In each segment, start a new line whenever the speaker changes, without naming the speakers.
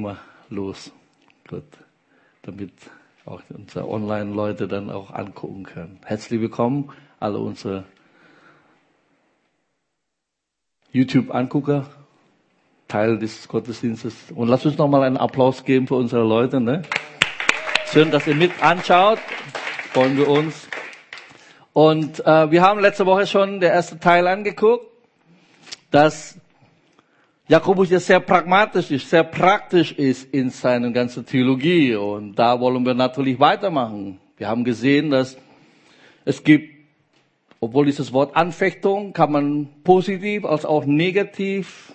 Mal los. Gut. Damit auch unsere Online-Leute dann auch angucken können. Herzlich willkommen, alle unsere YouTube-Angucker, Teil des Gottesdienstes. Und lasst uns nochmal einen Applaus geben für unsere Leute. Ne? Schön, dass ihr mit anschaut. Freuen wir uns. Und äh, wir haben letzte Woche schon der erste Teil angeguckt, dass Jakobus ja sehr pragmatisch ist, sehr praktisch ist in seiner ganzen Theologie. Und da wollen wir natürlich weitermachen. Wir haben gesehen, dass es gibt, obwohl dieses Wort Anfechtung kann man positiv als auch negativ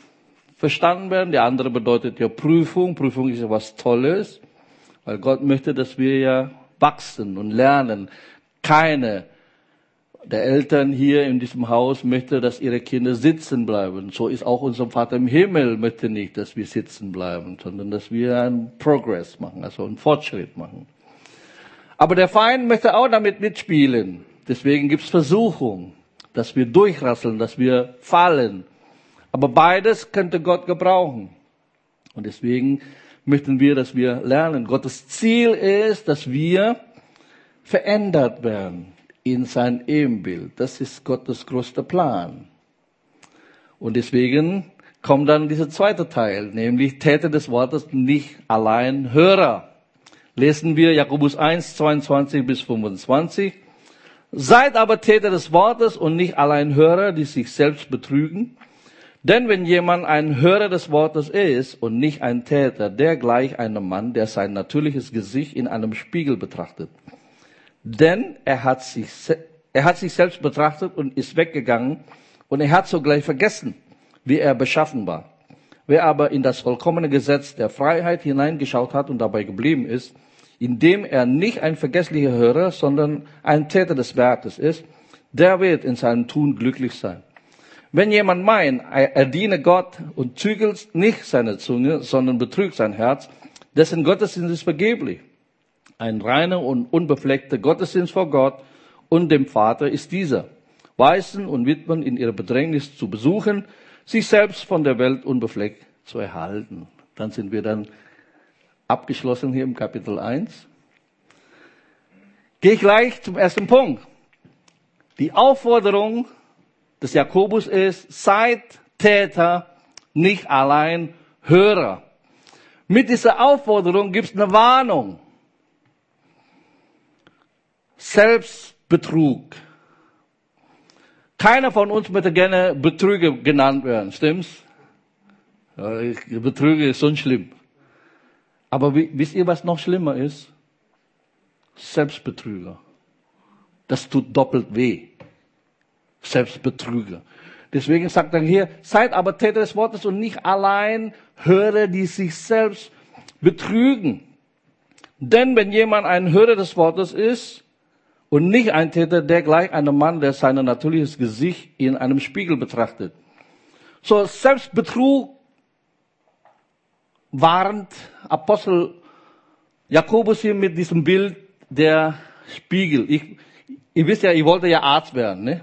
verstanden werden. Der andere bedeutet ja Prüfung. Prüfung ist ja was Tolles, weil Gott möchte, dass wir ja wachsen und lernen. Keine der Eltern hier in diesem Haus möchte, dass ihre Kinder sitzen bleiben. So ist auch unser Vater im Himmel möchte nicht, dass wir sitzen bleiben, sondern dass wir einen Progress machen, also einen Fortschritt machen. Aber der Feind möchte auch damit mitspielen. Deswegen gibt's Versuchung, dass wir durchrasseln, dass wir fallen. Aber beides könnte Gott gebrauchen. Und deswegen möchten wir, dass wir lernen. Gottes Ziel ist, dass wir verändert werden in sein Ebenbild. Das ist Gottes größter Plan. Und deswegen kommt dann dieser zweite Teil, nämlich Täter des Wortes, nicht allein Hörer. Lesen wir Jakobus 1, 22 bis 25. Seid aber Täter des Wortes und nicht allein Hörer, die sich selbst betrügen. Denn wenn jemand ein Hörer des Wortes ist und nicht ein Täter, der gleich einem Mann, der sein natürliches Gesicht in einem Spiegel betrachtet. Denn er hat sich, er hat sich selbst betrachtet und ist weggegangen und er hat sogleich vergessen, wie er beschaffen war. Wer aber in das vollkommene Gesetz der Freiheit hineingeschaut hat und dabei geblieben ist, indem er nicht ein vergesslicher Hörer, sondern ein Täter des Werkes ist, der wird in seinem Tun glücklich sein. Wenn jemand meint, er diene Gott und zügelt nicht seine Zunge, sondern betrügt sein Herz, dessen Gottesdienst ist vergeblich. Ein reiner und unbefleckter Gottesdienst vor Gott und dem Vater ist dieser. Waisen und Witwen in ihrer Bedrängnis zu besuchen, sich selbst von der Welt unbefleckt zu erhalten. Dann sind wir dann abgeschlossen hier im Kapitel 1. Gehe ich gleich zum ersten Punkt. Die Aufforderung des Jakobus ist, seid Täter, nicht allein Hörer. Mit dieser Aufforderung gibt es eine Warnung. Selbstbetrug. Keiner von uns möchte gerne Betrüger genannt werden, stimmt's? Betrüger ist so schlimm. Aber wisst ihr, was noch schlimmer ist? Selbstbetrüger. Das tut doppelt weh. Selbstbetrüger. Deswegen sagt er hier, seid aber Täter des Wortes und nicht allein Hörer, die sich selbst betrügen. Denn wenn jemand ein Hörer des Wortes ist und nicht ein Täter, der gleich einem Mann, der sein natürliches Gesicht in einem Spiegel betrachtet. So Selbstbetrug warnt Apostel Jakobus hier mit diesem Bild der Spiegel. Ich, ihr wisst ja, ich wollte ja Arzt werden. Ne?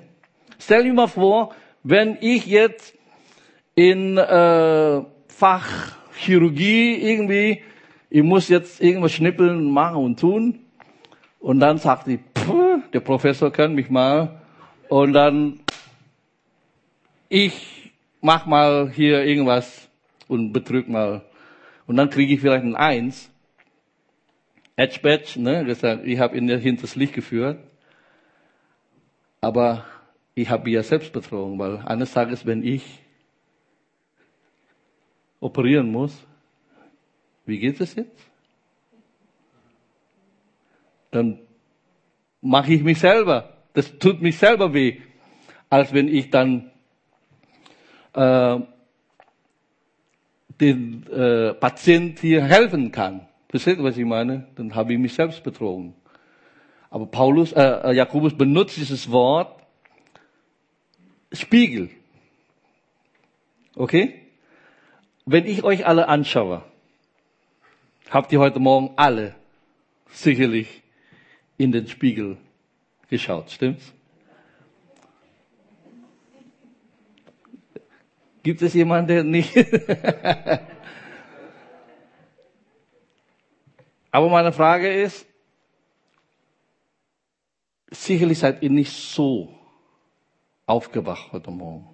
Stell dir mal vor, wenn ich jetzt in äh, Fachchirurgie irgendwie, ich muss jetzt irgendwas schnippeln, machen und tun. Und dann sagt die, der Professor kennt mich mal. Und dann, ich mach mal hier irgendwas und betrüg mal. Und dann kriege ich vielleicht ein Eins. Edge Badge, ne, gesagt, ich habe ihn hinters Licht geführt. Aber ich habe ja selbst betrogen, weil eines Tages, wenn ich operieren muss, wie geht es jetzt? Dann mache ich mich selber. Das tut mich selber weh, als wenn ich dann äh, den äh, Patient hier helfen kann. Versteht ihr, was ich meine? Dann habe ich mich selbst betrogen. Aber Paulus, äh, äh Jakobus benutzt dieses Wort Spiegel. Okay? Wenn ich euch alle anschaue, habt ihr heute Morgen alle sicherlich in den Spiegel geschaut, stimmt's? Gibt es jemanden, der nicht? Aber meine Frage ist, sicherlich seid ihr nicht so aufgewacht heute Morgen.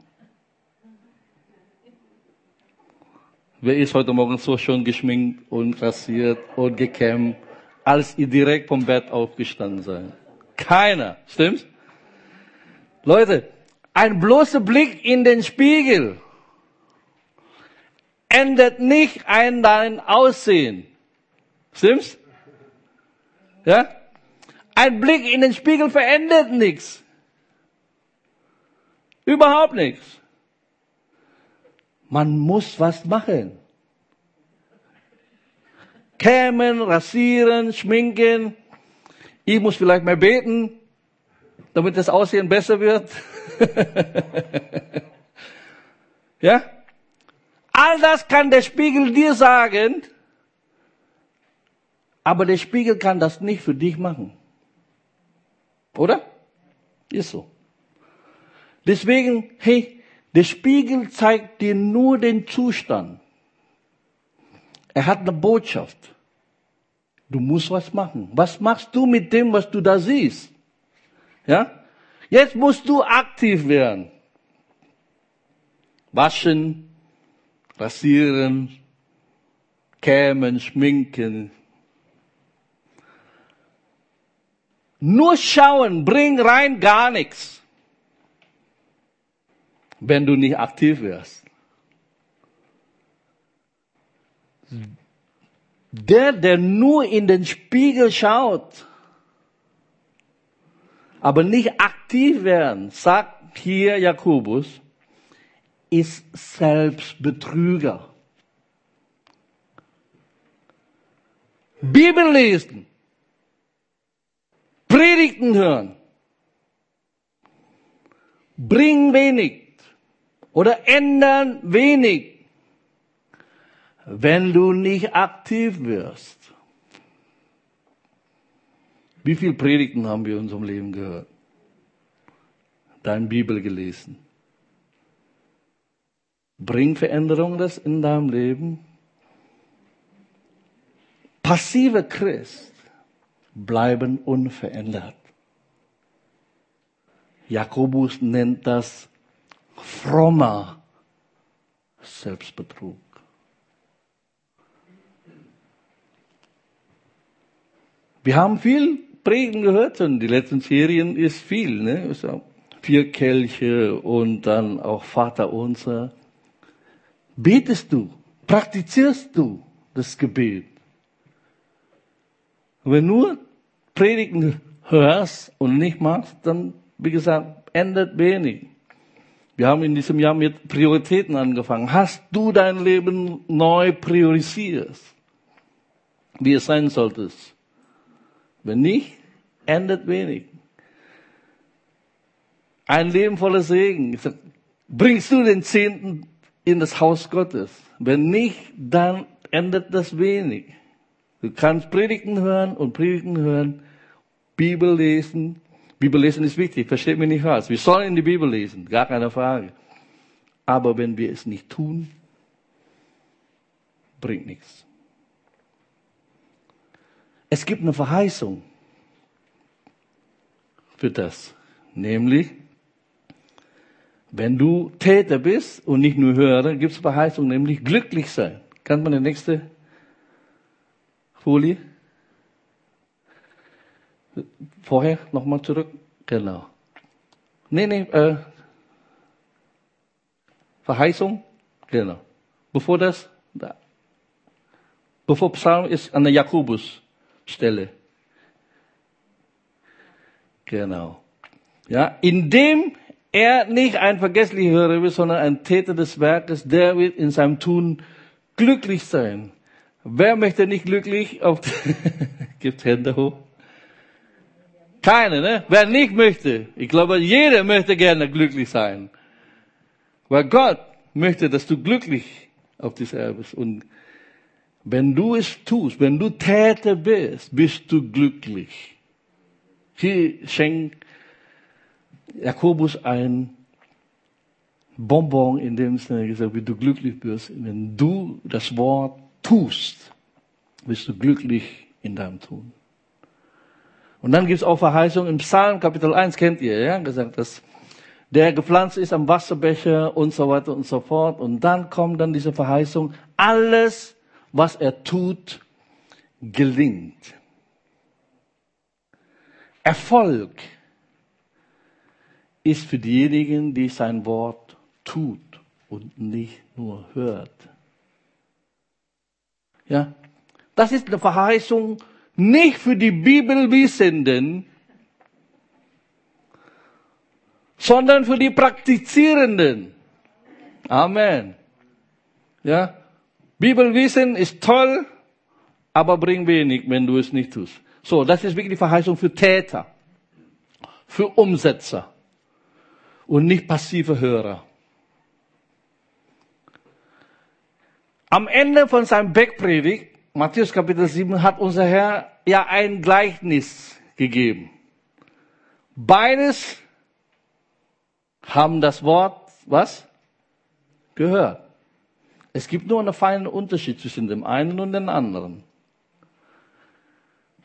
Wer ist heute Morgen so schon geschminkt und rasiert und gekämmt, als ihr direkt vom Bett aufgestanden seid? Keiner, stimmt's? Leute, ein bloßer Blick in den Spiegel ändert nicht ein dein Aussehen. Stimmt's? Ja? Ein Blick in den Spiegel verändert nichts. Überhaupt nichts. Man muss was machen. Kämen, rasieren, schminken. Ich muss vielleicht mehr beten, damit das Aussehen besser wird. ja? All das kann der Spiegel dir sagen, aber der Spiegel kann das nicht für dich machen. Oder? Ist so. Deswegen, hey, der Spiegel zeigt dir nur den Zustand. Er hat eine Botschaft. Du musst was machen. Was machst du mit dem, was du da siehst? Ja? Jetzt musst du aktiv werden. Waschen, rasieren, kämen, schminken. Nur schauen bringt rein gar nichts wenn du nicht aktiv wirst. Der, der nur in den Spiegel schaut, aber nicht aktiv werden, sagt hier Jakobus, ist Selbstbetrüger. Bibel lesen, Predigten hören, bring wenig oder ändern wenig, wenn du nicht aktiv wirst. Wie viele Predigten haben wir in unserem Leben gehört? Deine Bibel gelesen. Bringt Veränderung das in deinem Leben? Passive Christ bleiben unverändert. Jakobus nennt das frommer Selbstbetrug. Wir haben viel Predigen gehört und die letzten Serien ist viel, ne? Vier Kelche und dann auch Vater unser. Betest du? Praktizierst du das Gebet? wenn nur Predigen hörst und nicht machst, dann, wie gesagt, ändert wenig. Wir haben in diesem Jahr mit Prioritäten angefangen. Hast du dein Leben neu priorisiert, wie es sein sollte? Wenn nicht, endet wenig. Ein Leben voller Segen. Bringst du den Zehnten in das Haus Gottes? Wenn nicht, dann endet das wenig. Du kannst Predigten hören und Predigten hören, Bibel lesen, Bibel lesen ist wichtig, versteht mich nicht falsch. Wir sollen in die Bibel lesen, gar keine Frage. Aber wenn wir es nicht tun, bringt nichts. Es gibt eine Verheißung für das, nämlich, wenn du Täter bist und nicht nur Hörer, gibt es Verheißung, nämlich glücklich sein. Kann man die nächste Folie? Vorher nochmal zurück. Genau. Nee, nee, äh, Verheißung. Genau. Bevor das, da. Bevor Psalm ist an der Jakobus-Stelle. Genau. Ja, indem er nicht ein vergesslicher Hörer ist, sondern ein Täter des Werkes, der wird in seinem Tun glücklich sein. Wer möchte nicht glücklich auf, gibt Hände hoch. Keine, ne? Wer nicht möchte. Ich glaube, jeder möchte gerne glücklich sein. Weil Gott möchte, dass du glücklich auf dieser Erde bist. Und wenn du es tust, wenn du Täter bist, bist du glücklich. Hier schenkt Jakobus ein Bonbon in dem Sinne gesagt, wie du glücklich bist. Wenn du das Wort tust, bist du glücklich in deinem Tun. Und dann gibt es auch Verheißungen im Psalm Kapitel 1, kennt ihr, ja, gesagt, dass der gepflanzt ist am Wasserbecher und so weiter und so fort. Und dann kommt dann diese Verheißung, alles, was er tut, gelingt. Erfolg ist für diejenigen, die sein Wort tut und nicht nur hört. Ja, das ist eine Verheißung nicht für die Bibelwissenden, sondern für die Praktizierenden. Amen. Ja, Bibelwissen ist toll, aber bringt wenig, wenn du es nicht tust. So, das ist wirklich die Verheißung für Täter, für Umsetzer und nicht passive Hörer. Am Ende von seinem Bergpredigt, Matthäus Kapitel 7, hat unser Herr ja ein Gleichnis gegeben. Beides haben das Wort, was? Gehört. Es gibt nur einen feinen Unterschied zwischen dem einen und dem anderen.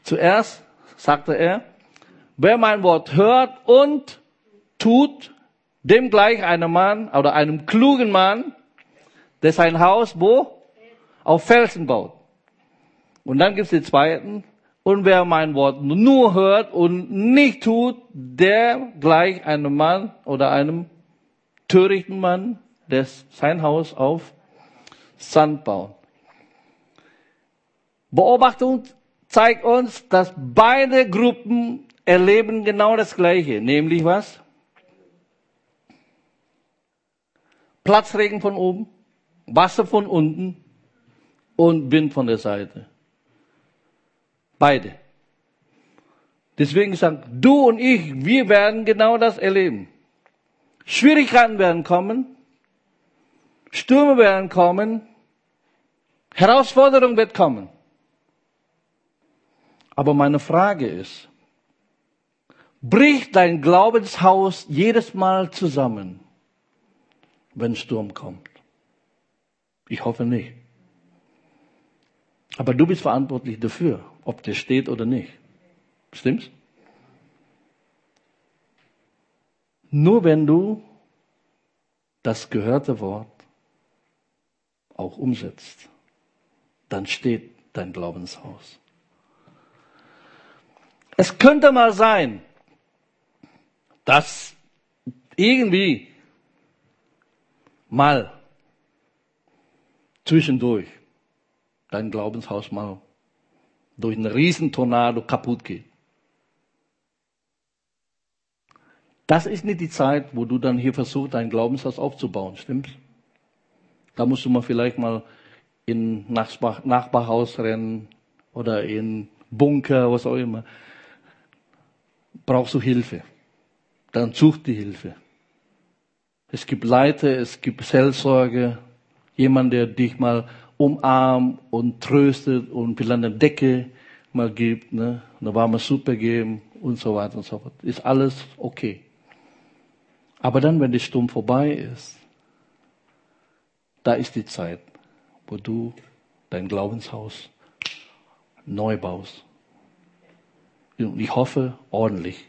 Zuerst sagte er, wer mein Wort hört und tut, dem gleich einem Mann oder einem klugen Mann, der sein Haus wo? Auf Felsen baut. Und dann gibt es den zweiten. Und wer mein Wort nur hört und nicht tut, der gleich einem Mann oder einem törichten Mann, der sein Haus auf Sand baut. Beobachtung zeigt uns, dass beide Gruppen erleben genau das Gleiche, nämlich was? Platzregen von oben, Wasser von unten und Wind von der Seite. Beide. Deswegen sagt, du und ich, wir werden genau das erleben. Schwierigkeiten werden kommen, Stürme werden kommen, Herausforderung wird kommen. Aber meine Frage ist, bricht dein Glaubenshaus jedes Mal zusammen, wenn Sturm kommt? Ich hoffe nicht. Aber du bist verantwortlich dafür, ob der steht oder nicht. Stimmt's? Nur wenn du das gehörte Wort auch umsetzt, dann steht dein Glaubenshaus. Es könnte mal sein, dass irgendwie mal zwischendurch dein Glaubenshaus mal durch einen Riesentornado kaputt geht. Das ist nicht die Zeit, wo du dann hier versuchst, dein Glaubenshaus aufzubauen, stimmt's? Da musst du mal vielleicht mal in Nachbar, Nachbarhaus rennen oder in Bunker, was auch immer. Brauchst du Hilfe. Dann such die Hilfe. Es gibt Leiter, es gibt Seelsorge, jemand, der dich mal umarmt und tröstet und vielleicht eine Decke mal gibt, ne? eine warme Suppe geben und so weiter und so fort. Ist alles okay. Aber dann, wenn der Sturm vorbei ist, da ist die Zeit, wo du dein Glaubenshaus neu baust. Und ich hoffe, ordentlich.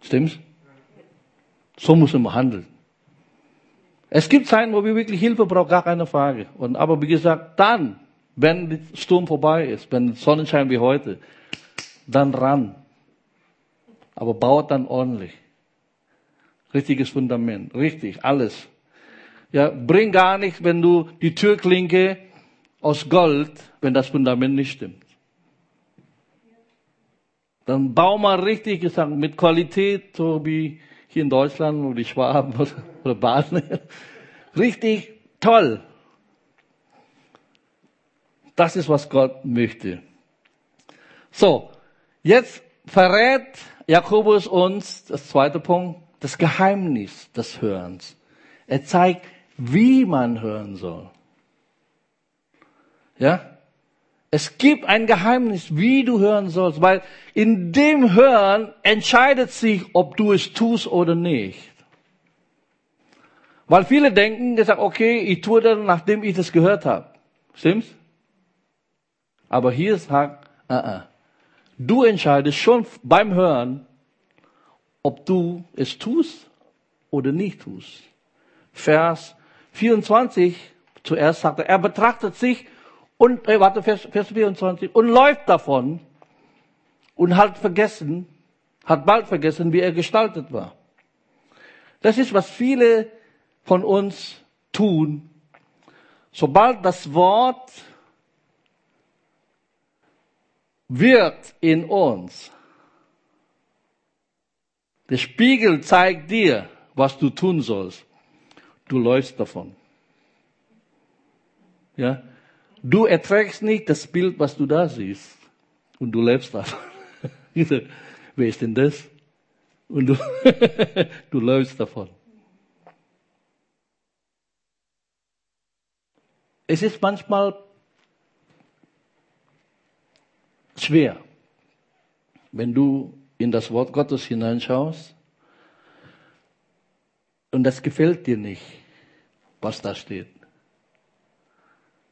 Stimmt's? So muss man handeln. Es gibt Zeiten, wo wir wirklich Hilfe brauchen, gar keine Frage. Und, aber wie gesagt, dann, wenn der Sturm vorbei ist, wenn Sonnenschein wie heute, dann ran. Aber baut dann ordentlich. Richtiges Fundament. Richtig, alles. Ja, bring gar nichts, wenn du die Türklinke aus Gold, wenn das Fundament nicht stimmt. Dann bau mal richtig gesagt, mit Qualität, so wie hier in Deutschland, wo die Schwaben oder, oder Baden. Richtig toll. Das ist, was Gott möchte. So, jetzt verrät Jakobus uns, das zweite Punkt, das Geheimnis des Hörens. Er zeigt, wie man hören soll. Ja? Es gibt ein Geheimnis, wie du hören sollst, weil in dem Hören entscheidet sich, ob du es tust oder nicht. Weil viele denken, die sagen, okay, ich tue das, nachdem ich das gehört habe. Stimmt's? Aber hier sagt, uh -uh. du entscheidest schon beim Hören, ob du es tust oder nicht tust. Vers 24, zuerst sagt er, er betrachtet sich und, äh, warte, Vers, Vers 24, und läuft davon und hat vergessen, hat bald vergessen, wie er gestaltet war. Das ist, was viele von uns tun. Sobald das Wort wird in uns, der Spiegel zeigt dir, was du tun sollst. Du läufst davon. Ja? Du erträgst nicht das Bild, was du da siehst. Und du lebst davon. Wer ist denn das? Und du, du läufst davon. Es ist manchmal schwer, wenn du in das Wort Gottes hineinschaust und das gefällt dir nicht, was da steht.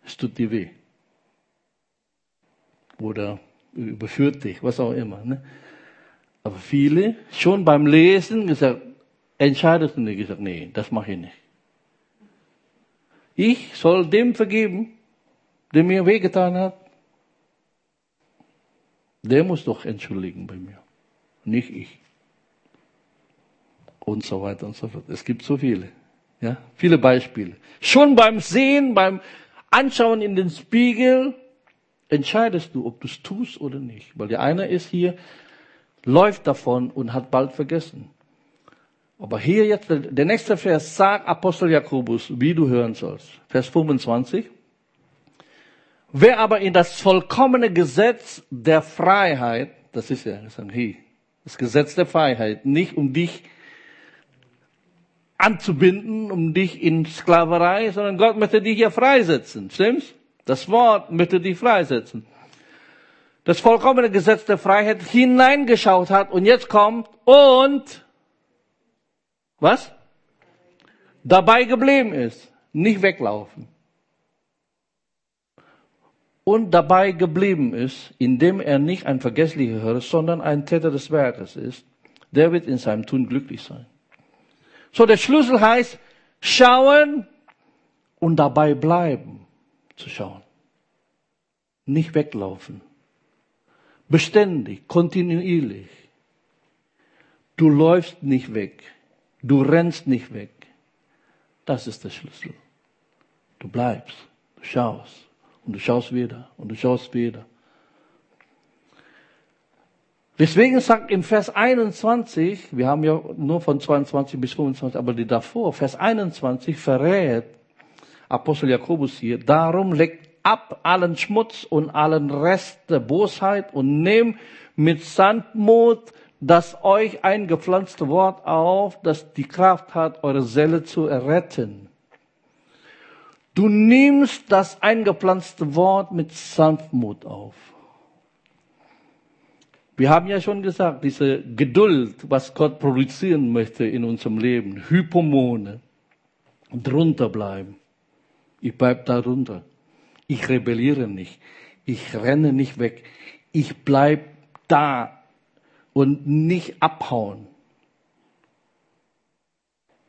Es tut dir weh. Oder überführt dich, was auch immer. Ne? Aber viele, schon beim Lesen, gesagt, entscheidest du nicht, gesagt, nee, das mache ich nicht. Ich soll dem vergeben, der mir wehgetan hat. Der muss doch entschuldigen bei mir, nicht ich. Und so weiter und so fort. Es gibt so viele, ja, viele Beispiele. Schon beim Sehen, beim Anschauen in den Spiegel entscheidest du, ob du es tust oder nicht. Weil der eine ist hier, läuft davon und hat bald vergessen. Aber hier jetzt, der nächste Vers sagt Apostel Jakobus, wie du hören sollst. Vers 25. Wer aber in das vollkommene Gesetz der Freiheit, das ist ja das Gesetz der Freiheit, nicht um dich anzubinden, um dich in Sklaverei, sondern Gott möchte dich ja freisetzen. Stimmt's? Das Wort möchte dich freisetzen. Das vollkommene Gesetz der Freiheit hineingeschaut hat und jetzt kommt und was? Dabei geblieben ist. Nicht weglaufen. Und dabei geblieben ist, indem er nicht ein vergesslicher Hörer, sondern ein Täter des Werkes ist, der wird in seinem Tun glücklich sein. So, der Schlüssel heißt, schauen und dabei bleiben zu schauen. Nicht weglaufen. Beständig, kontinuierlich. Du läufst nicht weg. Du rennst nicht weg. Das ist der Schlüssel. Du bleibst, du schaust und du schaust wieder und du schaust wieder. Deswegen sagt im Vers 21, wir haben ja nur von 22 bis 25, aber die davor, Vers 21 verrät Apostel Jakobus hier, darum legt ab allen Schmutz und allen Rest der Bosheit und nehmt mit Sanftmut das euch eingepflanzte Wort auf, das die Kraft hat, eure Seele zu erretten. Du nimmst das eingepflanzte Wort mit Sanftmut auf. Wir haben ja schon gesagt, diese Geduld, was Gott produzieren möchte in unserem Leben, Hypomone, drunter bleiben. Ich bleib darunter. Ich rebelliere nicht. Ich renne nicht weg. Ich bleib da und nicht abhauen.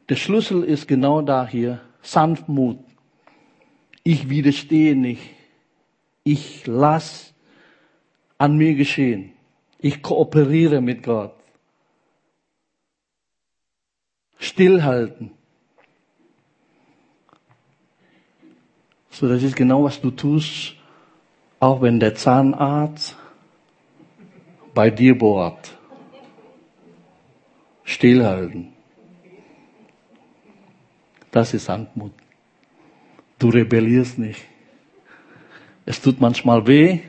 Der Schlüssel ist genau da hier. Sanftmut. Ich widerstehe nicht. Ich lass an mir geschehen. Ich kooperiere mit Gott. Stillhalten. So, das ist genau, was du tust, auch wenn der Zahnarzt bei dir bohrt. Stillhalten. Das ist Sanftmut. Du rebellierst nicht. Es tut manchmal weh,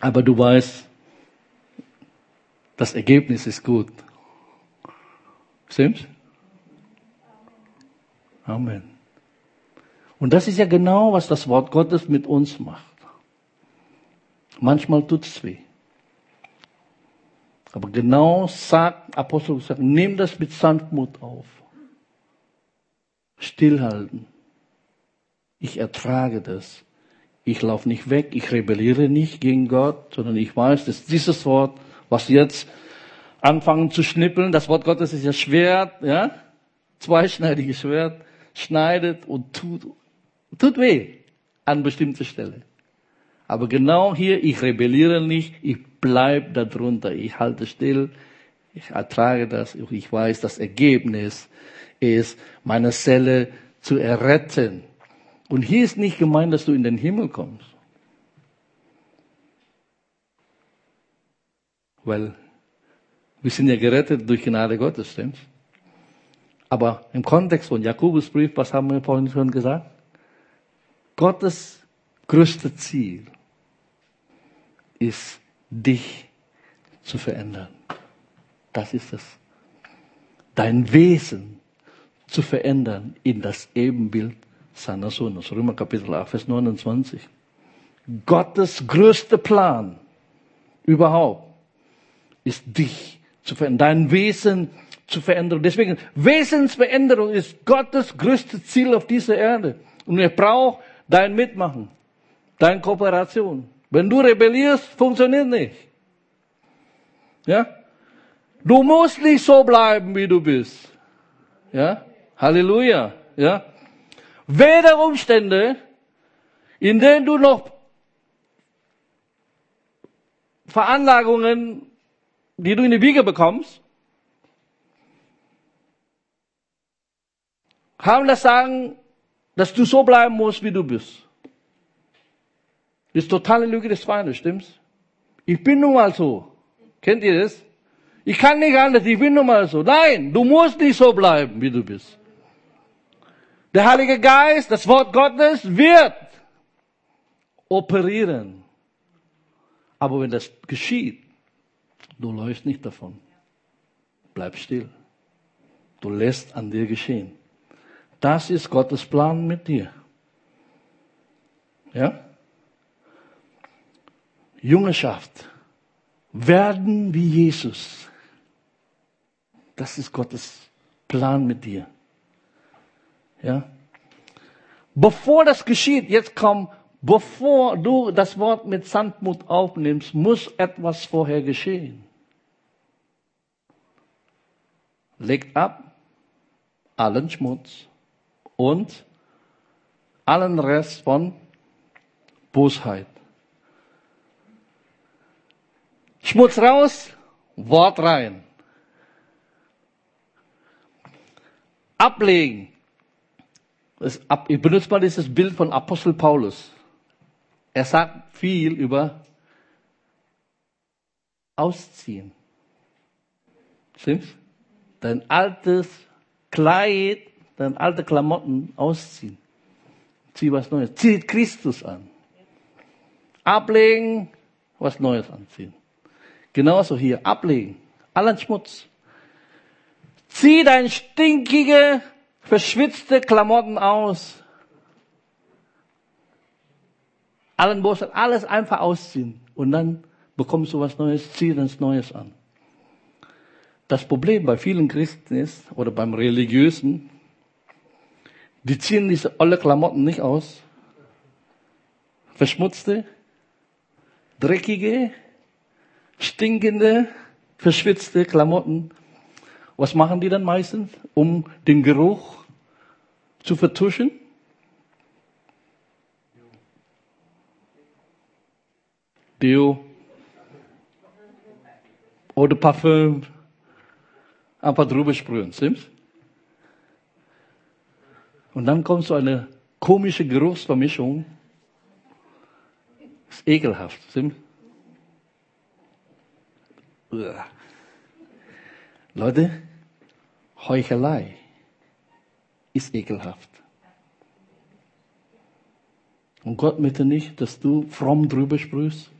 aber du weißt, das Ergebnis ist gut. Stimmt's? Amen. Und das ist ja genau, was das Wort Gottes mit uns macht. Manchmal tut's weh. Aber genau sagt Apostel sagt, nimm das mit Sanftmut auf. Stillhalten. Ich ertrage das. Ich laufe nicht weg, ich rebelliere nicht gegen Gott, sondern ich weiß, dass dieses Wort, was jetzt anfangen zu schnippeln, das Wort Gottes ist ja Schwert, ja, zweischneidiges Schwert, schneidet und tut, tut weh an bestimmter Stelle. Aber genau hier, ich rebelliere nicht, ich bleib darunter, ich halte still, ich ertrage das, ich weiß, das Ergebnis ist, meine Zelle zu erretten. Und hier ist nicht gemeint, dass du in den Himmel kommst. Weil wir sind ja gerettet durch Gnade Gottes, stimmt's? Aber im Kontext von Jakobusbrief, was haben wir vorhin schon gesagt? Gottes größtes Ziel ist, dich zu verändern. Das ist es. Dein Wesen zu verändern in das Ebenbild seiner Sohnes. Römer Kapitel 8, Vers 29. Gottes größter Plan überhaupt ist dich zu verändern, dein Wesen zu verändern. Deswegen, Wesensveränderung ist Gottes größtes Ziel auf dieser Erde. Und er braucht dein Mitmachen, deine Kooperation. Wenn du rebellierst, funktioniert nicht. Ja? Du musst nicht so bleiben, wie du bist. Ja? Halleluja. Ja? Weder Umstände, in denen du noch Veranlagungen, die du in die Wiege bekommst, haben das Sagen, dass du so bleiben musst, wie du bist. Das ist totale Lüge des Feindes, stimmt's? Ich bin nun mal so. Kennt ihr das? Ich kann nicht anders, ich bin nun mal so. Nein, du musst nicht so bleiben, wie du bist. Der Heilige Geist, das Wort Gottes wird operieren. Aber wenn das geschieht, du läufst nicht davon. Bleib still. Du lässt an dir geschehen. Das ist Gottes Plan mit dir. Ja? Jüngerschaft. Werden wie Jesus. Das ist Gottes Plan mit dir. Ja? Bevor das geschieht, jetzt komm, bevor du das Wort mit Sandmut aufnimmst, muss etwas vorher geschehen. Legt ab allen Schmutz und allen Rest von Bosheit. Schmutz raus, Wort rein. Ablegen. ich benutze mal dieses Bild von Apostel Paulus. Er sagt viel über Ausziehen. Stimmt's? Dein altes Kleid dann alte Klamotten ausziehen. Zieh was Neues. Zieh Christus an. Ablegen, was Neues anziehen. Genauso hier. Ablegen. Allen Schmutz. Zieh dein stinkige, verschwitzte Klamotten aus. Allen Bosheit, alles einfach ausziehen. Und dann bekommst du was Neues, zieh das Neues an. Das Problem bei vielen Christen ist, oder beim Religiösen, die ziehen diese alle Klamotten nicht aus. Verschmutzte, dreckige, stinkende, verschwitzte Klamotten. Was machen die dann meistens, um den Geruch zu vertuschen? Deo oder Parfüm einfach drüber sprühen, stimmt's? Und dann kommt so eine komische Geruchsvermischung. ist ekelhaft. Stimmt? Leute, Heuchelei ist ekelhaft. Und Gott möchte nicht, dass du fromm drüber sprühst.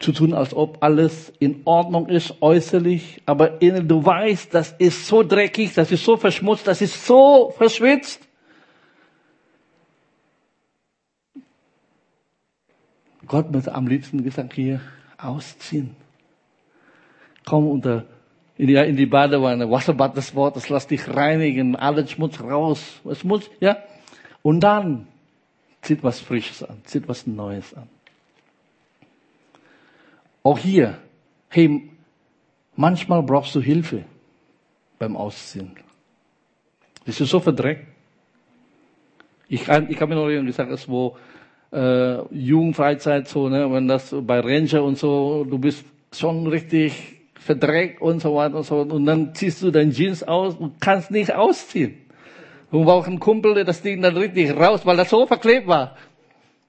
Zu tun, als ob alles in Ordnung ist, äußerlich, aber innen du weißt, das ist so dreckig, das ist so verschmutzt, das ist so verschwitzt. Gott möchte am liebsten gesagt hier ausziehen. Komm unter in die, in die Badewanne, Wasserbad des Wortes, lass dich reinigen, allen Schmutz raus. Es muss, ja. Und dann Zieht was Frisches an, zieht was Neues an. Auch hier, hey, manchmal brauchst du Hilfe beim Ausziehen. Bist du so verdreckt? Ich, kann, ich habe mir noch gesagt, es wo äh, Jugendfreizeit so, ne, wenn das bei Ranger und so, du bist schon richtig verdreckt und so weiter und so und dann ziehst du dein Jeans aus und kannst nicht ausziehen. Und brauchst einen Kumpel, der das Ding dann richtig raus, weil das so verklebt war.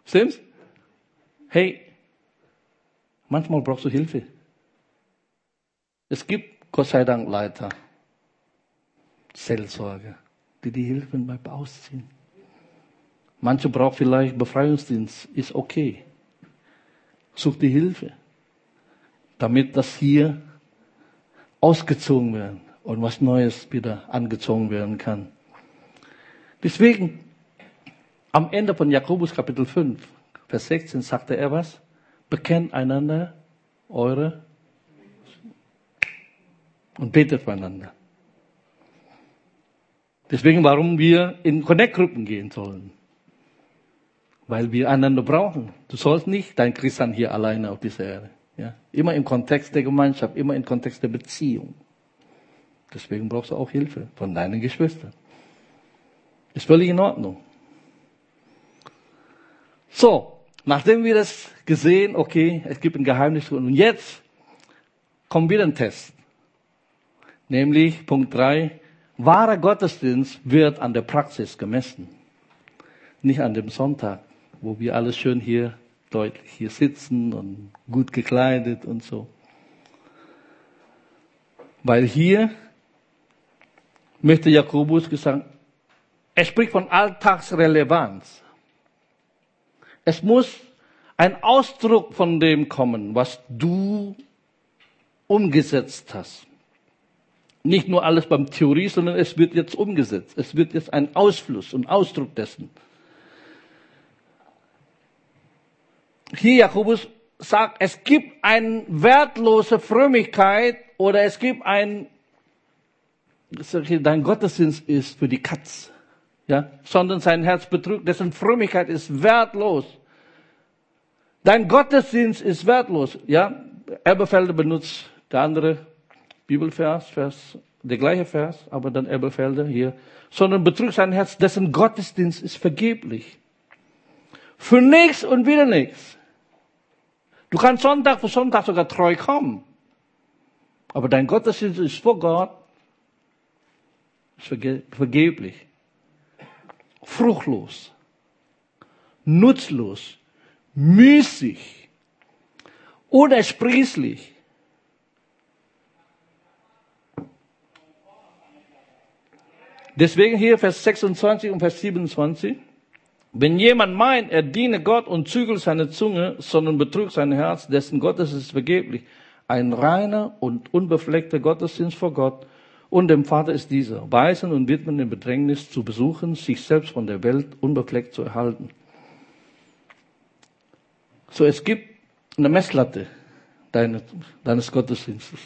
Stimmt's? Hey, manchmal brauchst du Hilfe. Es gibt Gott sei Dank Leiter, Seelsorge, die dir helfen beim Ausziehen. Manche brauchen vielleicht Befreiungsdienst, ist okay. Such die Hilfe, damit das hier ausgezogen werden und was Neues wieder angezogen werden kann. Deswegen, am Ende von Jakobus Kapitel 5, Vers 16 sagte er was? Bekennt einander eure und betet füreinander. Deswegen, warum wir in Connect-Gruppen gehen sollen. Weil wir einander brauchen. Du sollst nicht dein Christian hier alleine auf dieser Erde. Ja? Immer im Kontext der Gemeinschaft, immer im Kontext der Beziehung. Deswegen brauchst du auch Hilfe von deinen Geschwistern. Ist völlig in Ordnung. So, nachdem wir das gesehen, okay, es gibt ein Geheimnis und jetzt kommt wieder ein Test. Nämlich Punkt 3, wahrer Gottesdienst wird an der Praxis gemessen. Nicht an dem Sonntag, wo wir alles schön hier deutlich hier sitzen und gut gekleidet und so. Weil hier möchte Jakobus gesagt, er spricht von Alltagsrelevanz. Es muss ein Ausdruck von dem kommen, was du umgesetzt hast. Nicht nur alles beim Theorie, sondern es wird jetzt umgesetzt. Es wird jetzt ein Ausfluss und Ausdruck dessen. Hier Jakobus sagt, es gibt eine wertlose Frömmigkeit oder es gibt ein, dein Gottesdienst ist für die Katz, ja, sondern sein Herz betrügt, dessen Frömmigkeit ist wertlos. Dein Gottesdienst ist wertlos, ja. Elberfelder benutzt der andere Bibelvers, Vers, der gleiche Vers, aber dann Elberfelder hier, sondern betrügt sein Herz, dessen Gottesdienst ist vergeblich. Für nichts und wieder nichts. Du kannst Sonntag für Sonntag sogar treu kommen. Aber dein Gottesdienst ist vor Gott ist verge vergeblich, fruchtlos, nutzlos, müßig, unersprießlich. Deswegen hier Vers 26 und Vers 27. Wenn jemand meint, er diene Gott und zügelt seine Zunge, sondern betrügt sein Herz, dessen Gottes ist vergeblich. Ein reiner und unbefleckter Gottesdienst vor Gott und dem Vater ist dieser, Weisen und Widmen in Bedrängnis zu besuchen, sich selbst von der Welt unbefleckt zu erhalten. So, es gibt eine Messlatte deines, Gottesdienstes.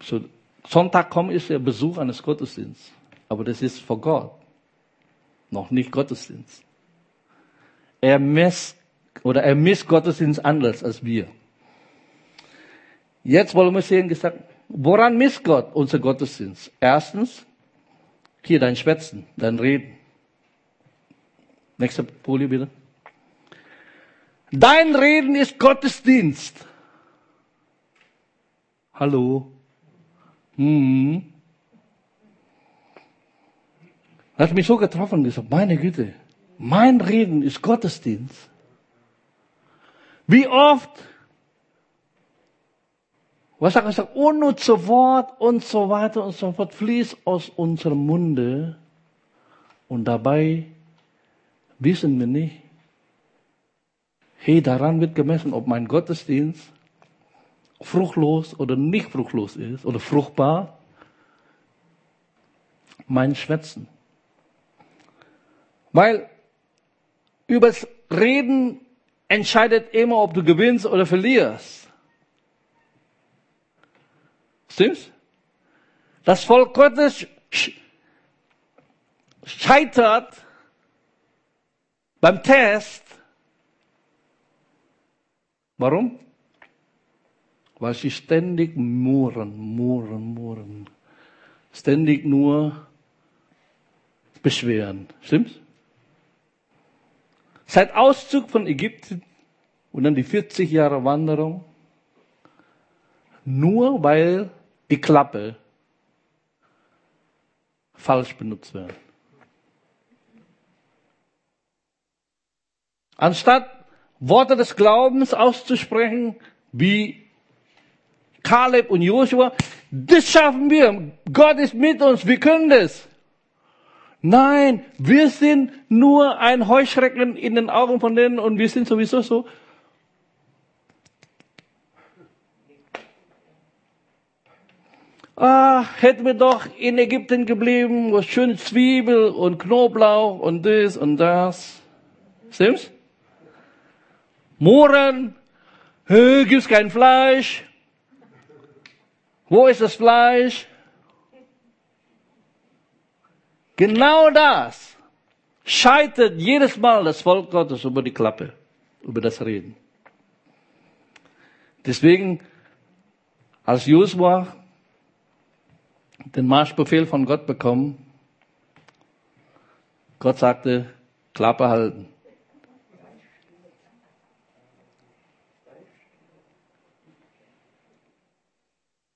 So, Sonntag kommen ist der Besuch eines Gottesdienstes, aber das ist vor Gott noch nicht Gottesdienst. Er misst oder er misst Gottesdienst anders als wir. Jetzt wollen wir sehen, gesagt, woran misst Gott unser Gottesdienst? Erstens, hier dein Schwätzen, dein Reden. Nächste Folie bitte. Dein Reden ist Gottesdienst. Hallo. Hm. hat mich so getroffen und gesagt, meine Güte, mein Reden ist Gottesdienst. Wie oft, was sagt er, unnütze Wort und so weiter und so fort fließt aus unserem Munde und dabei wissen wir nicht, hey, daran wird gemessen, ob mein Gottesdienst fruchtlos oder nicht fruchtlos ist oder fruchtbar. Mein Schwätzen. Weil übers Reden entscheidet immer, ob du gewinnst oder verlierst. Stimmt's? Das Volk Gottes scheitert beim Test. Warum? Weil sie ständig murren, murren, murren. Ständig nur beschweren. Stimmt's? Seit Auszug von Ägypten und dann die 40 Jahre Wanderung, nur weil die Klappe falsch benutzt wird. Anstatt Worte des Glaubens auszusprechen, wie Kaleb und Joshua, das schaffen wir. Gott ist mit uns, wir können das. Nein, wir sind nur ein Heuschrecken in den Augen von denen und wir sind sowieso so. Ah, hätten wir doch in Ägypten geblieben, was schön Zwiebel und Knoblauch und das und das. Stimmt's? Mohren, hey, gibt's kein Fleisch. Wo ist das Fleisch? Genau das scheitert jedes Mal das Volk Gottes über die Klappe, über das Reden. Deswegen, als Josua den Marschbefehl von Gott bekommen, Gott sagte, Klappe halten.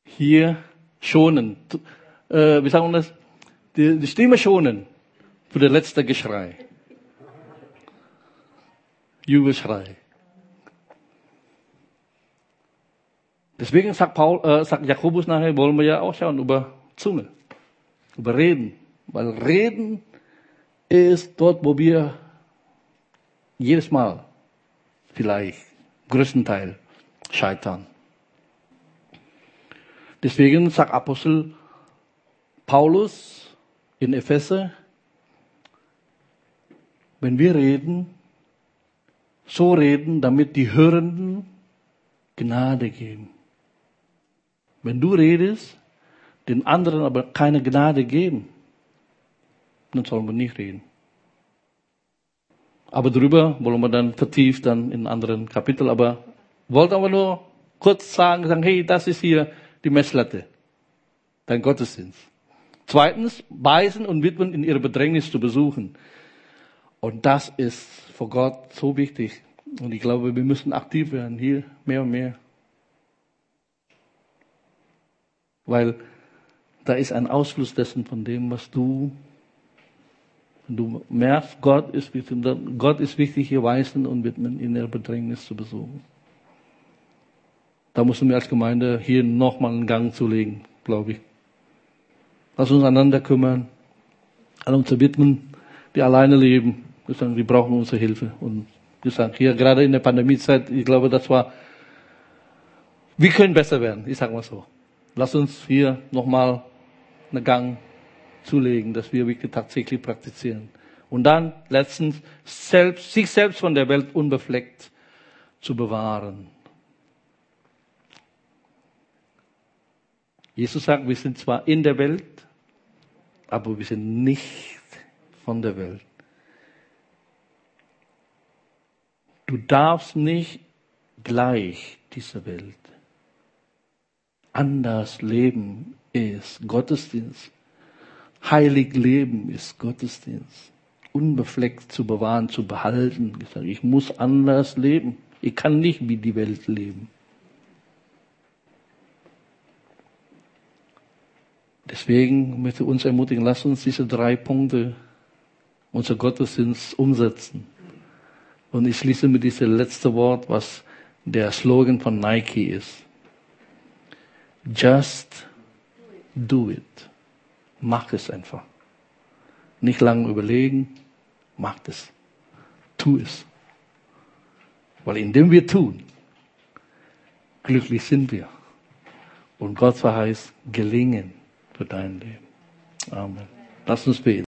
Hier schonen. Äh, wie sagen wir das? die, die Stimme schonen für das letzte Geschrei. Jubelschrei. Deswegen sagt, Paul, äh, sagt Jakobus nachher, wollen wir ja auch schauen über Zunge, über Reden. Weil Reden ist dort, wo wir jedes Mal vielleicht größten Teil scheitern. Deswegen sagt Apostel Paulus, in Epheser, wenn wir reden, so reden, damit die Hörenden Gnade geben. Wenn du redest, den anderen aber keine Gnade geben, dann sollen wir nicht reden. Aber darüber wollen wir dann vertieft dann in anderen Kapitel, aber wollte aber nur kurz sagen, sagen, hey, das ist hier die Messlatte, dein Gottesdienst. Zweitens, Waisen und Witwen in ihrer Bedrängnis zu besuchen. Und das ist vor Gott so wichtig. Und ich glaube, wir müssen aktiv werden, hier mehr und mehr. Weil da ist ein Ausfluss dessen von dem, was du, wenn du merkst, Gott ist wichtig, Gott ist wichtig, hier Waisen und Witwen in ihrer Bedrängnis zu besuchen. Da müssen wir als Gemeinde hier nochmal einen Gang zulegen, glaube ich. Lass uns einander kümmern, an unsere Widmen, die alleine leben. Die brauchen unsere Hilfe. Und ich sage hier gerade in der Pandemiezeit, ich glaube, das war, wir können besser werden. Ich sage mal so. Lass uns hier nochmal einen Gang zulegen, dass wir wirklich tatsächlich praktizieren. Und dann letztens selbst, sich selbst von der Welt unbefleckt zu bewahren. Jesus sagt, wir sind zwar in der Welt, aber wir sind nicht von der Welt. Du darfst nicht gleich dieser Welt. Anders leben ist Gottesdienst. Heilig leben ist Gottesdienst. Unbefleckt zu bewahren, zu behalten. Ich muss anders leben. Ich kann nicht wie die Welt leben. Deswegen möchte ich uns ermutigen, lass uns diese drei Punkte unser Gottesdienst umsetzen. Und ich schließe mit diesem letzten Wort, was der Slogan von Nike ist. Just do it. Mach es einfach. Nicht lange überlegen, mach es. Tu es. Weil indem wir tun, glücklich sind wir. Und Gott verheißt gelingen für dein Leben. Amen. Lass uns beten.